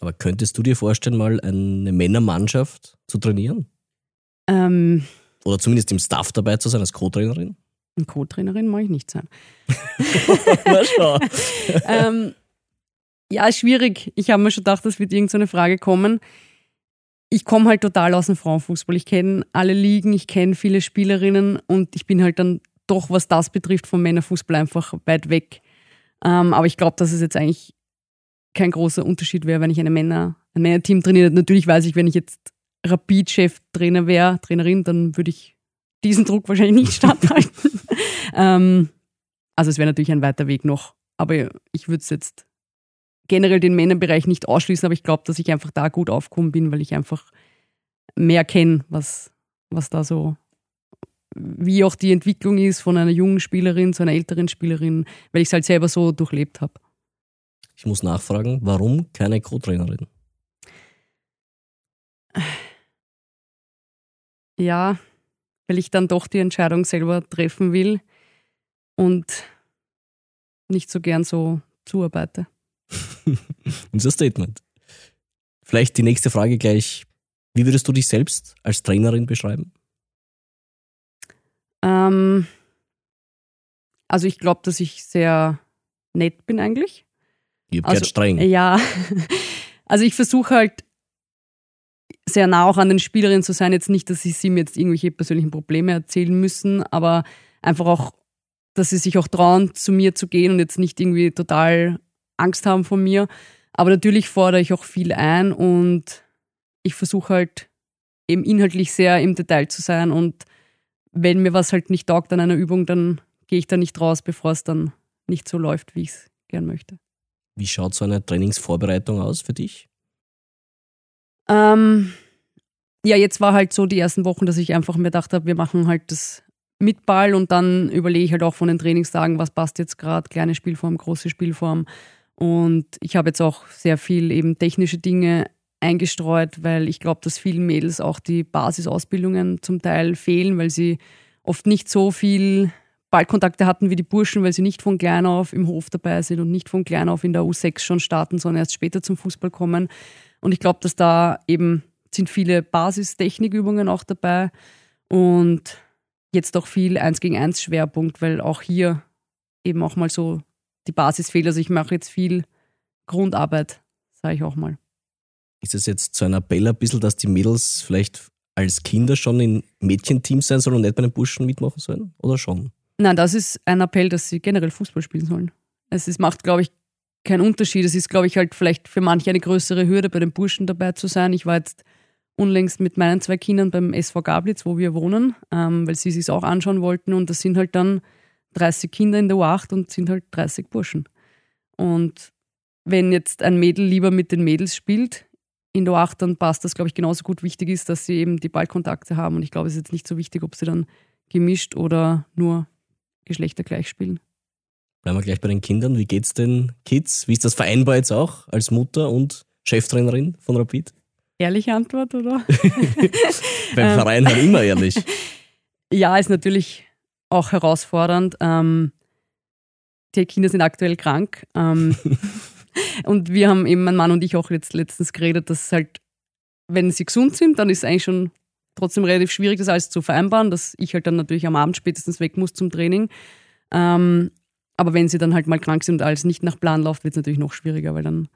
Aber könntest du dir vorstellen, mal eine Männermannschaft zu trainieren? Ähm, Oder zumindest im Staff dabei zu sein als Co-Trainerin? Eine Co-Trainerin mag ich nicht sein. Na schau. ähm, ja, schwierig. Ich habe mir schon gedacht, das wird irgendeine so Frage kommen. Ich komme halt total aus dem Frauenfußball. Ich kenne alle Ligen, ich kenne viele Spielerinnen und ich bin halt dann doch, was das betrifft, vom Männerfußball einfach weit weg. Ähm, aber ich glaube, dass es jetzt eigentlich kein großer Unterschied wäre, wenn ich eine Männer, ein Männerteam trainiere. Natürlich weiß ich, wenn ich jetzt Rapid-Chef-Trainer wäre, Trainerin, dann würde ich diesen Druck wahrscheinlich nicht standhalten. ähm, also es wäre natürlich ein weiter Weg noch. Aber ich würde es jetzt generell den Männerbereich nicht ausschließen, aber ich glaube, dass ich einfach da gut aufgekommen bin, weil ich einfach mehr kenne, was, was da so, wie auch die Entwicklung ist von einer jungen Spielerin zu einer älteren Spielerin, weil ich es halt selber so durchlebt habe. Ich muss nachfragen, warum keine Co-Trainerin? Ja, weil ich dann doch die Entscheidung selber treffen will und nicht so gern so zuarbeite. Unser Statement. Vielleicht die nächste Frage gleich. Wie würdest du dich selbst als Trainerin beschreiben? Ähm, also ich glaube, dass ich sehr nett bin eigentlich. Ihr also, streng. Ja, also ich versuche halt sehr nah auch an den Spielerinnen zu sein. Jetzt nicht, dass sie sie mir jetzt irgendwelche persönlichen Probleme erzählen müssen, aber einfach auch, dass sie sich auch trauen, zu mir zu gehen und jetzt nicht irgendwie total Angst haben vor mir. Aber natürlich fordere ich auch viel ein und ich versuche halt eben inhaltlich sehr im Detail zu sein und wenn mir was halt nicht taugt an einer Übung, dann gehe ich da nicht raus, bevor es dann nicht so läuft, wie ich es gern möchte. Wie schaut so eine Trainingsvorbereitung aus für dich? Ähm, ja, jetzt war halt so die ersten Wochen, dass ich einfach mir gedacht habe, wir machen halt das mit Ball und dann überlege ich halt auch von den Trainingstagen, was passt jetzt gerade, kleine Spielform, große Spielform. Und ich habe jetzt auch sehr viel eben technische Dinge eingestreut, weil ich glaube, dass vielen Mädels auch die Basisausbildungen zum Teil fehlen, weil sie oft nicht so viel Ballkontakte hatten wie die Burschen, weil sie nicht von klein auf im Hof dabei sind und nicht von klein auf in der U6 schon starten, sondern erst später zum Fußball kommen. Und ich glaube, dass da eben sind viele Basistechnikübungen auch dabei und jetzt auch viel Eins gegen eins Schwerpunkt, weil auch hier eben auch mal so die Basis fehlt. Also ich mache jetzt viel Grundarbeit, sage ich auch mal. Ist es jetzt so ein Appell ein bisschen, dass die Mädels vielleicht als Kinder schon in Mädchenteams sein sollen und nicht bei den Burschen mitmachen sollen? Oder schon? Nein, das ist ein Appell, dass sie generell Fußball spielen sollen. Es ist, macht, glaube ich, keinen Unterschied. Es ist, glaube ich, halt vielleicht für manche eine größere Hürde, bei den Burschen dabei zu sein. Ich war jetzt unlängst mit meinen zwei Kindern beim SV Gablitz, wo wir wohnen, ähm, weil sie sich auch anschauen wollten. Und das sind halt dann 30 Kinder in der U8 und sind halt 30 Burschen. Und wenn jetzt ein Mädel lieber mit den Mädels spielt, in der U8, dann passt das, glaube ich, genauso gut. Wichtig ist, dass sie eben die Ballkontakte haben. Und ich glaube, es ist jetzt nicht so wichtig, ob sie dann gemischt oder nur geschlechtergleich spielen. Bleiben wir gleich bei den Kindern. Wie geht's den Kids? Wie ist das vereinbar jetzt auch als Mutter und Cheftrainerin von Rapid? Ehrliche Antwort, oder? Beim Verein halt immer ehrlich. Ja, ist natürlich auch herausfordernd. Ähm, die Kinder sind aktuell krank. Ähm, und wir haben eben, mein Mann und ich, auch jetzt letztens geredet, dass halt, wenn sie gesund sind, dann ist es eigentlich schon trotzdem relativ schwierig, das alles zu vereinbaren, dass ich halt dann natürlich am Abend spätestens weg muss zum Training. Ähm, aber wenn sie dann halt mal krank sind und alles nicht nach Plan läuft, wird es natürlich noch schwieriger, weil dann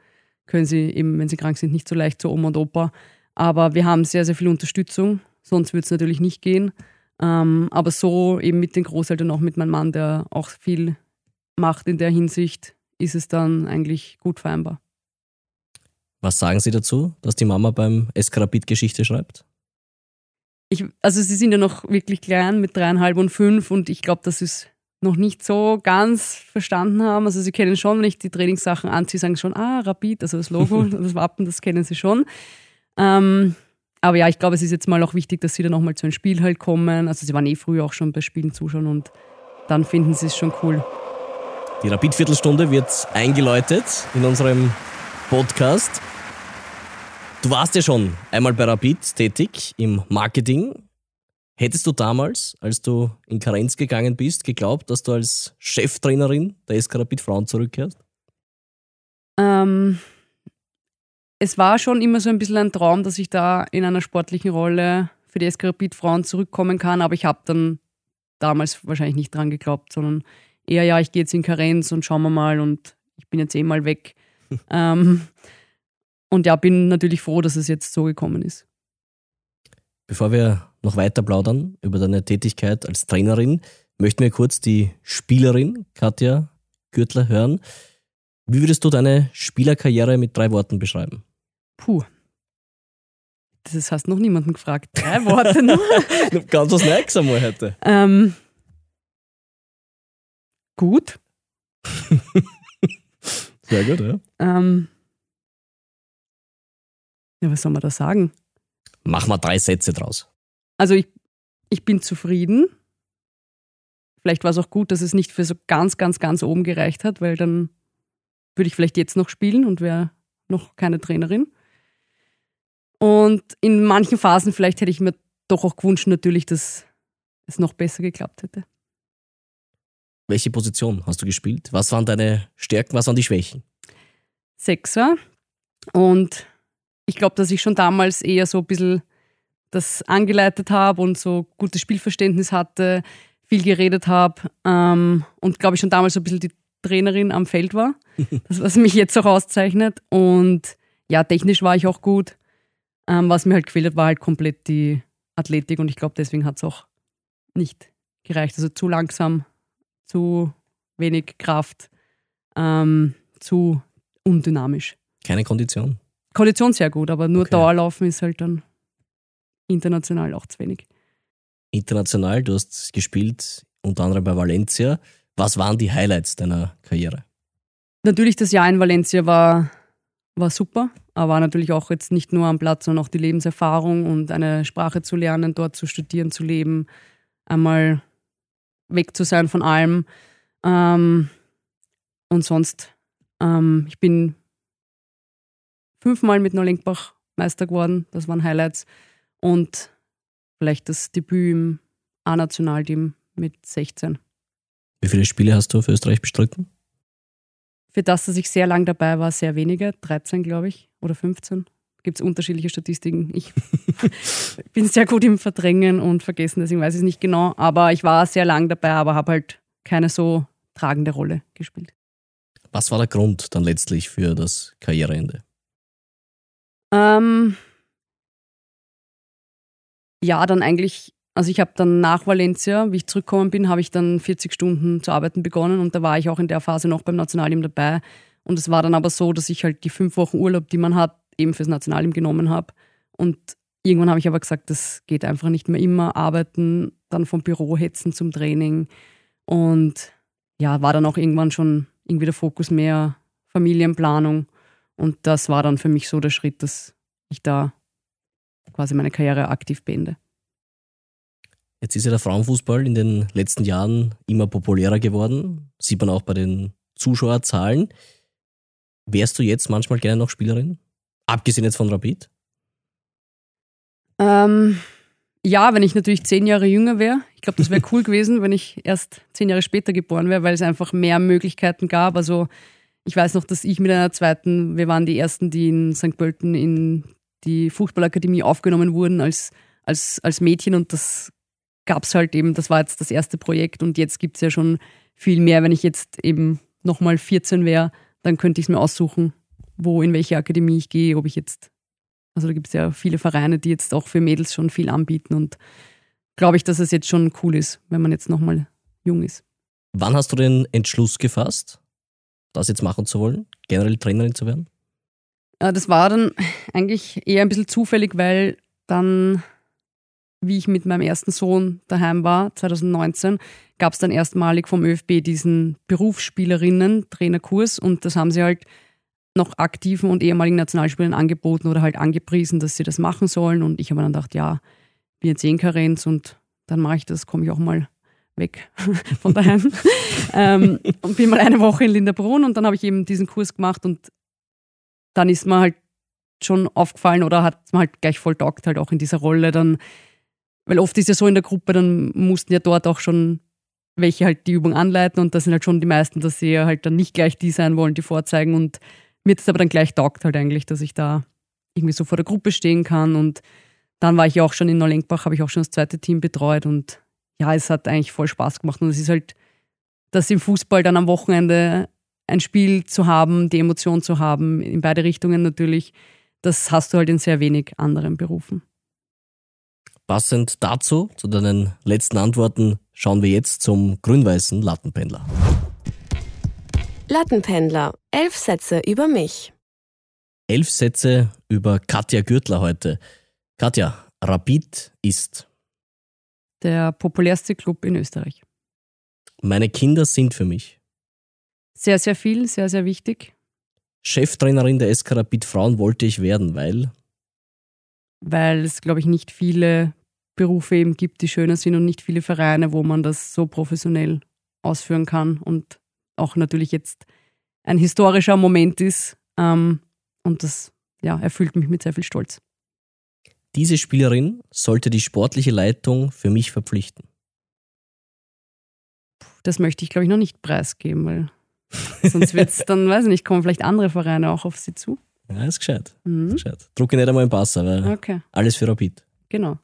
können sie eben, wenn sie krank sind, nicht so leicht zu Oma und Opa. Aber wir haben sehr, sehr viel Unterstützung, sonst würde es natürlich nicht gehen. Ähm, aber so eben mit den Großeltern, auch mit meinem Mann, der auch viel macht in der Hinsicht, ist es dann eigentlich gut vereinbar. Was sagen Sie dazu, dass die Mama beim Eskarabit Geschichte schreibt? Ich, also sie sind ja noch wirklich klein mit dreieinhalb und fünf und ich glaube, dass sie es noch nicht so ganz verstanden haben. Also sie kennen schon, wenn ich die Trainingssachen anziehe, sagen schon, ah, Rapid, also das Logo, das Wappen, das kennen sie schon. Ähm, aber ja, ich glaube, es ist jetzt mal auch wichtig, dass sie dann nochmal zu einem Spiel halt kommen. Also sie waren eh früher auch schon bei Spielen zuschauen und dann finden sie es schon cool. Die Rapid-Viertelstunde wird eingeläutet in unserem Podcast. Du warst ja schon einmal bei Rapid tätig im Marketing. Hättest du damals, als du in Karenz gegangen bist, geglaubt, dass du als Cheftrainerin der SK Rapid Frauen zurückkehrst? Ähm, es war schon immer so ein bisschen ein Traum, dass ich da in einer sportlichen Rolle für die SK Rapid Frauen zurückkommen kann, aber ich habe dann damals wahrscheinlich nicht dran geglaubt, sondern eher, ja, ich gehe jetzt in Karenz und schauen wir mal und ich bin jetzt eh mal weg. ähm, und ja, bin natürlich froh, dass es jetzt so gekommen ist. Bevor wir noch weiter plaudern über deine Tätigkeit als Trainerin, möchten wir kurz die Spielerin Katja Gürtler hören. Wie würdest du deine Spielerkarriere mit drei Worten beschreiben? Puh. Das hast noch niemanden gefragt. Drei Worte nur. Ganz was Neues einmal heute. Ähm, gut. Sehr gut, ja. Ähm, ja, was soll man da sagen? Mach mal drei Sätze draus. Also ich, ich bin zufrieden. Vielleicht war es auch gut, dass es nicht für so ganz, ganz, ganz oben gereicht hat, weil dann würde ich vielleicht jetzt noch spielen und wäre noch keine Trainerin. Und in manchen Phasen vielleicht hätte ich mir doch auch gewünscht natürlich, dass es noch besser geklappt hätte. Welche Position hast du gespielt? Was waren deine Stärken, was waren die Schwächen? Sechser. Und ich glaube, dass ich schon damals eher so ein bisschen das angeleitet habe und so gutes Spielverständnis hatte, viel geredet habe ähm, und glaube ich schon damals so ein bisschen die Trainerin am Feld war, das, was mich jetzt auch auszeichnet. Und ja, technisch war ich auch gut. Ähm, was mir halt gefehlt hat, war halt komplett die Athletik und ich glaube, deswegen hat es auch nicht gereicht. Also zu langsam, zu wenig Kraft, ähm, zu undynamisch. Keine Kondition. Kondition sehr gut, aber nur Okay. Dauerlaufen ist halt dann international auch zu wenig. International, du hast gespielt, unter anderem bei Valencia. Was waren die Highlights deiner Karriere? Natürlich, das Jahr in Valencia war, war super, aber natürlich auch jetzt nicht nur am Platz, sondern auch die Lebenserfahrung und eine Sprache zu lernen, dort zu studieren, zu leben, einmal weg zu sein von allem. Ähm, und sonst, ähm, ich bin fünfmal mit Neulenkbach Meister geworden, das waren Highlights. Und vielleicht das Debüt im A-Nationalteam mit 16. Wie viele Spiele hast du für Österreich bestritten? Für das, dass ich sehr lang dabei war, sehr wenige, 13 glaube ich oder 15. Gibt es unterschiedliche Statistiken. Ich bin sehr gut im Verdrängen und Vergessen, deswegen weiß ich es nicht genau. Aber ich war sehr lang dabei, aber habe halt keine so tragende Rolle gespielt. Was war der Grund dann letztlich für das Karriereende? Ähm, ja, dann eigentlich, also ich habe dann nach Valencia, wie ich zurückgekommen bin, habe ich dann 40 Stunden zu arbeiten begonnen und da war ich auch in der Phase noch beim Nationalteam dabei. Und es war dann aber so, dass ich halt die fünf Wochen Urlaub, die man hat, eben fürs Nationalteam genommen habe. Und irgendwann habe ich aber gesagt, das geht einfach nicht mehr immer arbeiten, dann vom Büro hetzen zum Training. Und ja, war dann auch irgendwann schon irgendwie der Fokus mehr Familienplanung. Und das war dann für mich so der Schritt, dass ich da quasi meine Karriere aktiv beende. Jetzt ist ja der Frauenfußball in den letzten Jahren immer populärer geworden. Sieht man auch bei den Zuschauerzahlen. Wärst du jetzt manchmal gerne noch Spielerin? Abgesehen jetzt von Rapid? Ähm, ja, wenn ich natürlich zehn Jahre jünger wäre. Ich glaube, das wäre cool gewesen, wenn ich erst zehn Jahre später geboren wäre, weil es einfach mehr Möglichkeiten gab. Also ich weiß noch, dass ich mit einer zweiten, wir waren die ersten, die in St. Pölten in die Fußballakademie aufgenommen wurden als als, als Mädchen und das gab es halt eben, das war jetzt das erste Projekt und jetzt gibt es ja schon viel mehr. Wenn ich jetzt eben nochmal 14 wäre, dann könnte ich es mir aussuchen, wo, in welche Akademie ich gehe, ob ich jetzt, also da gibt es ja viele Vereine, die jetzt auch für Mädels schon viel anbieten und glaube ich, dass es jetzt schon cool ist, wenn man jetzt nochmal jung ist. Wann hast du den Entschluss gefasst, das jetzt machen zu wollen, generell Trainerin zu werden? Äh, das war dann eigentlich eher ein bisschen zufällig, weil dann, wie ich mit meinem ersten Sohn daheim war, 2019, gab es dann erstmalig vom ÖFB diesen Berufsspielerinnen-Trainerkurs und das haben sie halt noch aktiven und ehemaligen Nationalspielern angeboten oder halt angepriesen, dass sie das machen sollen. Und ich habe dann gedacht, ja, bin jetzt eh in Karenz und dann mache ich das, komme ich auch mal weg von daheim. ähm, und bin mal eine Woche in Linderbrunn und dann habe ich eben diesen Kurs gemacht und dann ist mir halt schon aufgefallen oder hat man halt gleich voll taugt, halt auch in dieser Rolle dann, weil oft ist ja so in der Gruppe, dann mussten ja dort auch schon welche halt die Übung anleiten und das sind halt schon die meisten, dass sie ja halt dann nicht gleich die sein wollen, die vorzeigen und mir es aber dann gleich taugt halt eigentlich, dass ich da irgendwie so vor der Gruppe stehen kann und dann war ich ja auch schon in Neulenkbach, habe ich auch schon das zweite Team betreut und ja, es hat eigentlich voll Spaß gemacht und es ist halt, dass im Fußball dann am Wochenende ein Spiel zu haben, die Emotion zu haben, in beide Richtungen natürlich, das hast du halt in sehr wenig anderen Berufen. Passend dazu, zu deinen letzten Antworten, schauen wir jetzt zum grün-weißen Lattenpendler. Lattenpendler. Elf Sätze über mich. Elf Sätze über Katja Gürtler heute. Katja, Rapid ist. Der populärste Club in Österreich. Meine Kinder sind für mich. Sehr, sehr viel, sehr, sehr wichtig. Cheftrainerin der SK Rapid Frauen wollte ich werden, weil. Weil es, glaube ich, nicht viele Berufe eben gibt, die schöner sind und nicht viele Vereine, wo man das so professionell ausführen kann und auch natürlich jetzt ein historischer Moment ist. Ähm, und das ja, erfüllt mich mit sehr viel Stolz. Diese Spielerin sollte die sportliche Leitung für mich verpflichten. Das möchte ich, glaube ich, noch nicht preisgeben, weil sonst wird es dann, weiß ich nicht, kommen vielleicht andere Vereine auch auf sie zu. Ja, ist gescheit. Mhm. Ist gescheit. Drucke nicht einmal im Pass, aber okay. alles für Rapid. Genau.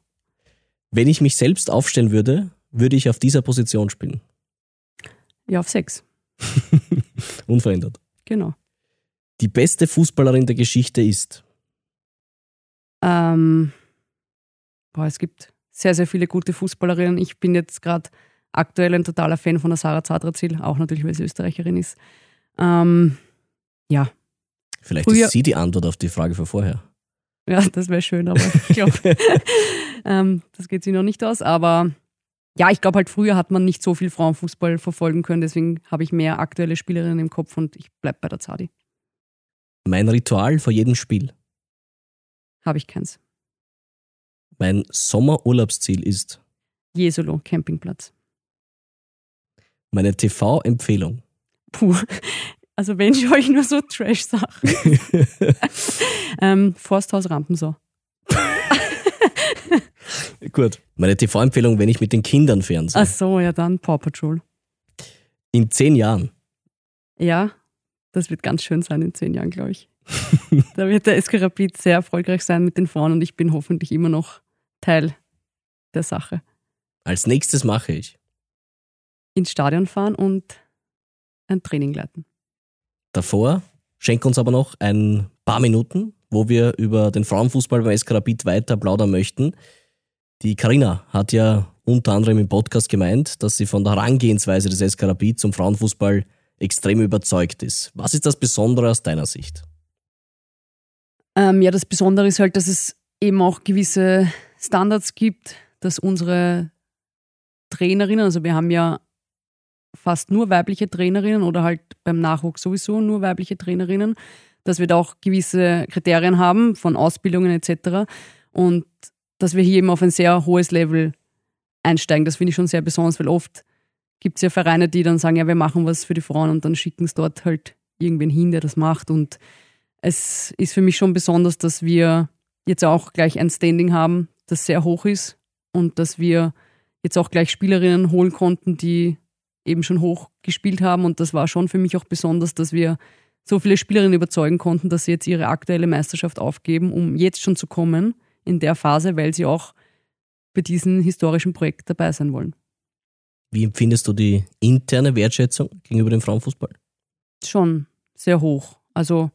Wenn ich mich selbst aufstellen würde, würde ich auf dieser Position spielen. Ja, auf sechs. Unverändert. Genau. Die beste Fußballerin der Geschichte ist. Ähm, boah, es gibt sehr, sehr viele gute Fußballerinnen. Ich bin jetzt gerade aktuell ein totaler Fan von der Sarah Zadrazil, auch natürlich, weil sie Österreicherin ist. Ähm, ja. Vielleicht Früher, ist sie die Antwort auf die Frage von vorher. Ja, das wäre schön, aber ich glaube, ähm, das geht sie noch nicht aus. Aber ja, ich glaube halt, früher hat man nicht so viel Frauenfußball verfolgen können, deswegen habe ich mehr aktuelle Spielerinnen im Kopf und ich bleibe bei der Zadi. Mein Ritual vor jedem Spiel. Habe ich keins. Mein Sommerurlaubsziel ist. Jesolo, Campingplatz. Meine TV-Empfehlung. Puh, also wenn schaue ich nur so Trash-Sachen. ähm, Forsthaus Rampensau. Gut. Meine TV-Empfehlung, wenn ich mit den Kindern fernsehe. Ach so, ja dann Paw Patrol. In zehn Jahren. Ja, das wird ganz schön sein in zehn Jahren, glaube ich. da wird der SK Rapid sehr erfolgreich sein mit den Frauen und ich bin hoffentlich immer noch Teil der Sache. Als nächstes mache ich. Ins Stadion fahren und ein Training leiten. Davor schenk uns aber noch ein paar Minuten, wo wir über den Frauenfußball bei SK Rapid weiter plaudern möchten. Die Karina hat ja unter anderem im Podcast gemeint, dass sie von der Herangehensweise des SK Rapid zum Frauenfußball extrem überzeugt ist. Was ist das Besondere aus deiner Sicht? Ähm, ja, das Besondere ist halt, dass es eben auch gewisse Standards gibt, dass unsere Trainerinnen, also wir haben ja fast nur weibliche Trainerinnen oder halt beim Nachwuchs sowieso nur weibliche Trainerinnen, dass wir da auch gewisse Kriterien haben von Ausbildungen etc. Und dass wir hier eben auf ein sehr hohes Level einsteigen. Das finde ich schon sehr besonders, weil oft gibt es ja Vereine, die dann sagen, ja, wir machen was für die Frauen und dann schicken es dort halt irgendwen hin, der das macht. Und es ist für mich schon besonders, dass wir jetzt auch gleich ein Standing haben, das sehr hoch ist und dass wir jetzt auch gleich Spielerinnen holen konnten, die eben schon hoch gespielt haben. Und das war schon für mich auch besonders, dass wir so viele Spielerinnen überzeugen konnten, dass sie jetzt ihre aktuelle Meisterschaft aufgeben, um jetzt schon zu kommen in der Phase, weil sie auch bei diesem historischen Projekt dabei sein wollen. Wie empfindest du die interne Wertschätzung gegenüber dem Frauenfußball? Schon sehr hoch. Also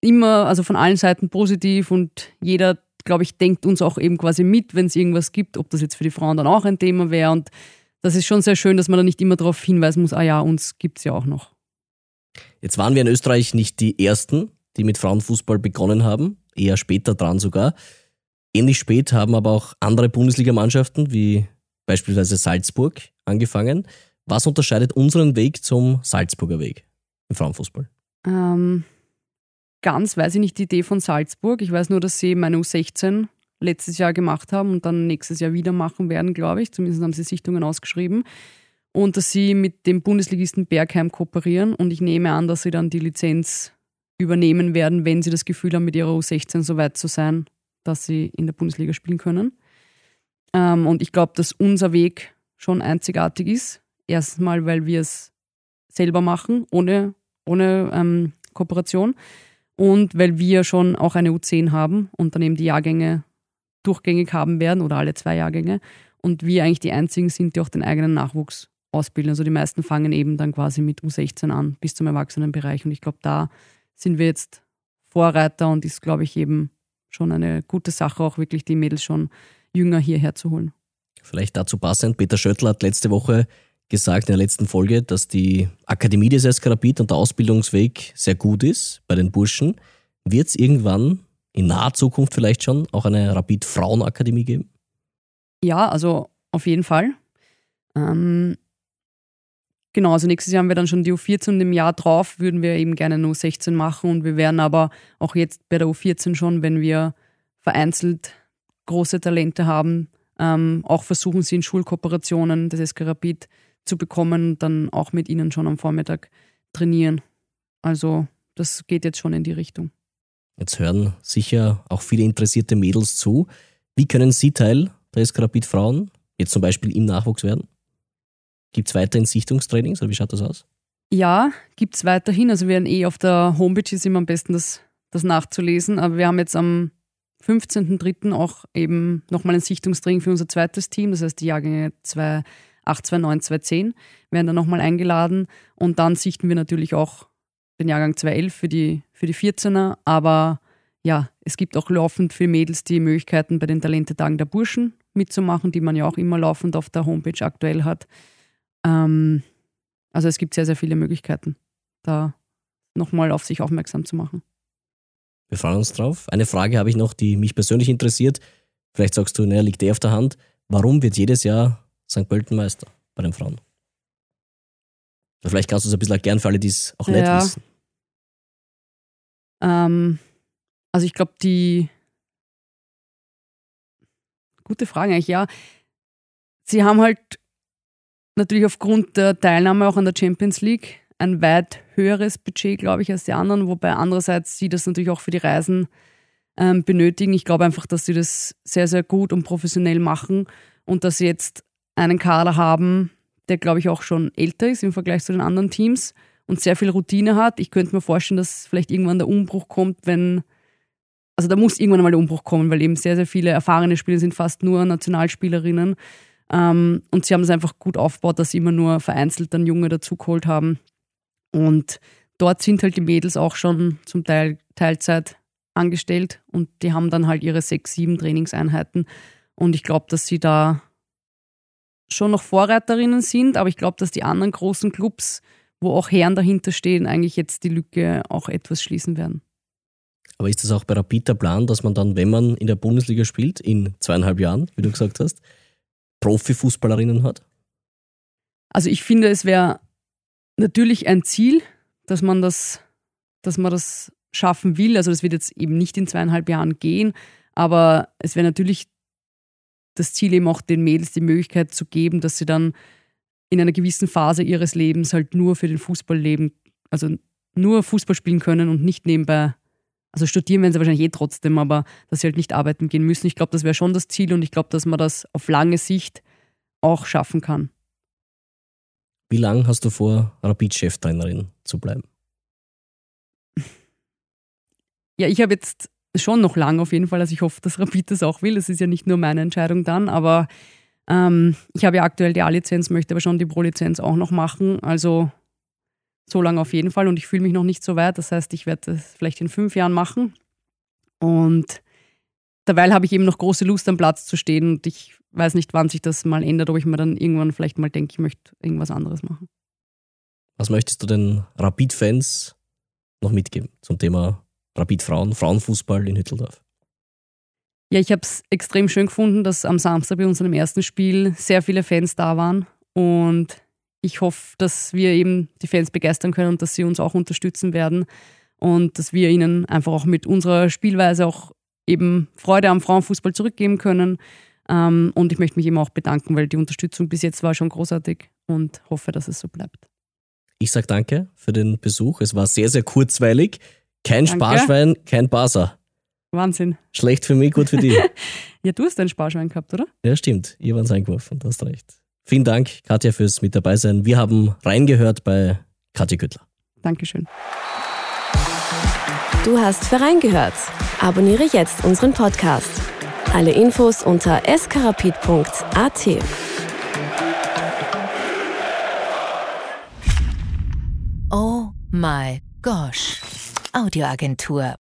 immer, also von allen Seiten positiv und jeder, glaube ich, denkt uns auch eben quasi mit, wenn es irgendwas gibt, ob das jetzt für die Frauen dann auch ein Thema wäre. Und das ist schon sehr schön, dass man da nicht immer darauf hinweisen muss, ah ja, uns gibt es ja auch noch. Jetzt waren wir in Österreich nicht die Ersten, die mit Frauenfußball begonnen haben, eher später dran sogar. Ähnlich spät haben aber auch andere Bundesligamannschaften wie beispielsweise Salzburg angefangen. Was unterscheidet unseren Weg zum Salzburger Weg im Frauenfußball? Ähm, ganz weiß ich nicht die Idee von Salzburg. Ich weiß nur, dass sie meine U16 letztes Jahr gemacht haben und dann nächstes Jahr wieder machen werden, glaube ich. Zumindest haben sie Sichtungen ausgeschrieben. Und dass sie mit dem Bundesligisten Bergheim kooperieren. Und ich nehme an, dass sie dann die Lizenz übernehmen werden, wenn sie das Gefühl haben, mit ihrer U16 so weit zu sein, dass sie in der Bundesliga spielen können. Ähm, und ich glaube, dass unser Weg schon einzigartig ist. Erstmal, weil wir es selber machen, ohne, ohne ähm, Kooperation. Und weil wir schon auch eine U10 haben und dann eben die Jahrgänge durchgängig haben werden oder alle zwei Jahrgänge. Und wir eigentlich die einzigen sind, die auch den eigenen Nachwuchs ausbilden. Also die meisten fangen eben dann quasi mit U16 an bis zum Erwachsenenbereich. Und ich glaube, da sind wir jetzt Vorreiter und ist, glaube ich, eben schon eine gute Sache, auch wirklich die Mädels schon jünger hierher zu holen. Vielleicht dazu passend, Peter Schöttl hat letzte Woche gesagt in der letzten Folge, dass die Akademie des SK Rapid und der Ausbildungsweg sehr gut ist bei den Burschen. Wird es irgendwann in naher Zukunft vielleicht schon auch eine Rapid Frauenakademie geben? Ja, also auf jeden Fall. Ähm, genau, also nächstes Jahr haben wir dann schon die U14 und im Jahr drauf würden wir eben gerne nur U16 machen und wir werden aber auch jetzt bei der U14 schon, wenn wir vereinzelt große Talente haben, ähm, auch versuchen sie in Schulkooperationen des SK Rapid zu bekommen und dann auch mit ihnen schon am Vormittag trainieren. Also das geht jetzt schon in die Richtung. Jetzt hören sicher auch viele interessierte Mädels zu. Wie können Sie Teil der SK Rapid Frauen jetzt zum Beispiel im Nachwuchs werden? Gibt es weiterhin Sichtungstrainings oder wie schaut das aus? Ja, gibt es weiterhin. Also wir werden eh auf der Homepage ist immer am besten das, das nachzulesen. Aber wir haben jetzt am 15.03. auch eben nochmal ein Sichtungstraining für unser zweites Team. Das heißt, die Jahrgänge 2, 8, 2, 9, 2, 10 werden dann nochmal eingeladen. Und dann sichten wir natürlich auch den Jahrgang 2.11 für die, für die 14er. Aber ja, es gibt auch laufend für Mädels die Möglichkeiten, bei den Talentetagen der Burschen mitzumachen, die man ja auch immer laufend auf der Homepage aktuell hat. Ähm, also es gibt sehr, sehr viele Möglichkeiten, da nochmal auf sich aufmerksam zu machen. Wir freuen uns drauf. Eine Frage habe ich noch, die mich persönlich interessiert. Vielleicht sagst du, naja, liegt der auf der Hand. Warum wird jedes Jahr St. Pölten Meister bei den Frauen? Vielleicht kannst du es ein bisschen erklären für alle, die es auch nicht Ja. wissen. Ähm, also ich glaube, die gute Frage eigentlich, ja. Sie haben halt natürlich aufgrund der Teilnahme auch an der Champions League ein weit höheres Budget, glaube ich, als die anderen, wobei andererseits sie das natürlich auch für die Reisen ähm, benötigen. Ich glaube einfach, dass sie das sehr, sehr gut und professionell machen und dass sie jetzt einen Kader haben, der, glaube ich, auch schon älter ist im Vergleich zu den anderen Teams und sehr viel Routine hat. Ich könnte mir vorstellen, dass vielleicht irgendwann der Umbruch kommt, wenn, also da muss irgendwann mal der Umbruch kommen, weil eben sehr, sehr viele erfahrene Spieler sind fast nur Nationalspielerinnen. Ähm, und sie haben es einfach gut aufgebaut, dass sie immer nur vereinzelt dann Junge dazugeholt haben. Und dort sind halt die Mädels auch schon zum Teil Teilzeit angestellt und die haben dann halt ihre sechs, sieben Trainingseinheiten. Und ich glaube, dass sie da schon noch Vorreiterinnen sind, aber ich glaube, dass die anderen großen Clubs, wo auch Herren dahinter stehen, eigentlich jetzt die Lücke auch etwas schließen werden. Aber ist das auch bei Rapid der Plan, dass man dann, wenn man in der Bundesliga spielt, in zweieinhalb Jahren, wie du gesagt hast, Profifußballerinnen hat? Also ich finde, es wäre natürlich ein Ziel, dass man das, dass man das schaffen will. Also das wird jetzt eben nicht in zweieinhalb Jahren gehen, aber es wäre natürlich das Ziel eben auch den Mädels die Möglichkeit zu geben, dass sie dann in einer gewissen Phase ihres Lebens halt nur für den Fußball leben, also nur Fußball spielen können und nicht nebenbei, also studieren werden sie wahrscheinlich eh trotzdem, aber dass sie halt nicht arbeiten gehen müssen. Ich glaube, das wäre schon das Ziel und ich glaube, dass man das auf lange Sicht auch schaffen kann. Wie lange hast du vor, Rapid-Cheftrainerin zu bleiben? Ja, ich habe jetzt schon noch lang auf jeden Fall. Also ich hoffe, dass Rapid das auch will. Das ist ja nicht nur meine Entscheidung dann, aber ähm, ich habe ja aktuell die A-Lizenz, möchte aber schon die Pro-Lizenz auch noch machen. Also so lange auf jeden Fall und ich fühle mich noch nicht so weit. Das heißt, ich werde das vielleicht in fünf Jahren machen. Und dabei habe ich eben noch große Lust am Platz zu stehen und ich weiß nicht, wann sich das mal ändert, ob ich mir dann irgendwann vielleicht mal denke, ich möchte irgendwas anderes machen. Was möchtest du den Rapid-Fans noch mitgeben zum Thema Rapid-Frauen, Frauenfußball in Hütteldorf? Ja, ich habe es extrem schön gefunden, dass am Samstag bei unserem ersten Spiel sehr viele Fans da waren und ich hoffe, dass wir eben die Fans begeistern können und dass sie uns auch unterstützen werden und dass wir ihnen einfach auch mit unserer Spielweise auch eben Freude am Frauenfußball zurückgeben können. Ähm, und ich möchte mich eben auch bedanken, weil die Unterstützung bis jetzt war schon großartig und hoffe, dass es so bleibt. Ich sage danke für den Besuch. Es war sehr, sehr kurzweilig. Kein Danke. Sparschwein, kein Basa. Wahnsinn. Schlecht für mich, gut für dich. Ja, du hast ein Sparschwein gehabt, oder? ja, stimmt. Ihr wart eingeworfen, du hast recht. Vielen Dank, Katja, fürs mit dabei sein. Wir haben reingehört bei Katja Güttler. Dankeschön. Du hast Verein gehört. Abonniere jetzt unseren Podcast. Alle Infos unter skarapit.at. Oh my gosh. Audioagentur.